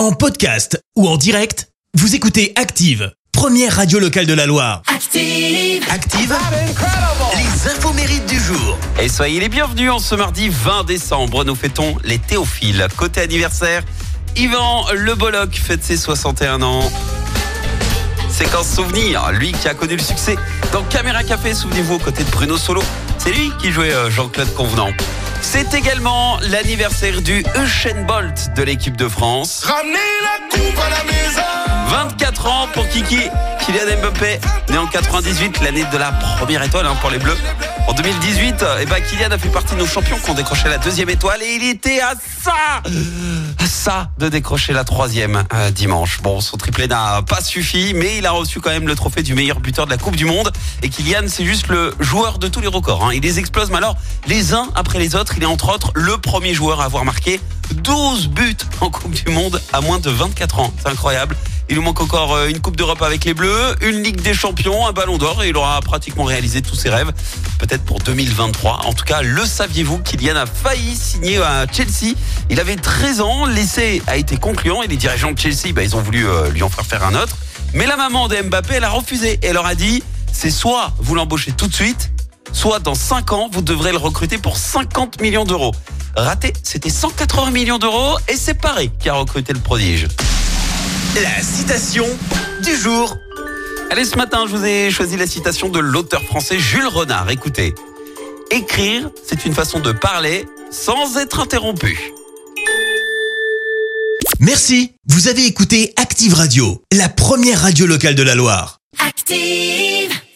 En podcast ou en direct, vous écoutez Active, première radio locale de la Loire. Active. Active, les infos mérites du jour. Et soyez les bienvenus en ce mardi 20 décembre. Nous fêtons les Théophiles. Côté anniversaire, Yvan Le Bolloc fête ses 61 ans. Séquence souvenir, lui qui a connu le succès dans Caméra Café, souvenez-vous, aux côtés de Bruno Solo. C'est lui qui jouait euh, Jean-Claude Convenant. C'est également l'anniversaire du Usain Bolt de l'équipe de France. Ramenez la coupe à la maison 24 ans pour Kiki, Kylian Mbappé, né en 98, l'année de la première étoile hein, pour les Bleus. En 2018, eh ben, Kylian a fait partie de nos champions qui ont décroché la deuxième étoile et il était à ça, de décrocher la troisième euh, dimanche. Bon, son triplé n'a pas suffi, mais il a reçu quand même le trophée du meilleur buteur de la Coupe du Monde. Et Kylian, c'est juste le joueur de tous les records. hein. Il les explose, mais les uns après les autres, il est entre autres le premier joueur à avoir marqué 12 buts en Coupe du Monde à moins de 24 ans. C'est incroyable. Il nous manque encore euh, une Coupe d'Europe avec les Bleus, une Ligue des Champions, un Ballon d'Or et il aura pratiquement réalisé tous ses rêves. Peut-être pour 2023. En tout cas, le saviez-vous Kylian a failli signer à Chelsea? Il avait 13 ans, l'essai a été concluant et les dirigeants de Chelsea, bah, ils ont voulu euh, lui en faire faire un autre. Mais la maman de Mbappé, elle a refusé. Elle leur a dit, c'est soit vous l'embauchez tout de suite, soit dans 5 ans, vous devrez le recruter pour 50 millions d'euros. Raté, c'était 180 millions d'euros et c'est Paris qui a recruté le prodige. La citation du jour. Allez, ce matin, je vous ai choisi la citation de l'auteur français Jules Renard. Écoutez. Écrire, c'est une façon de parler sans être interrompu. Merci, vous avez écouté Active Radio, la première radio locale de la Loire. Active.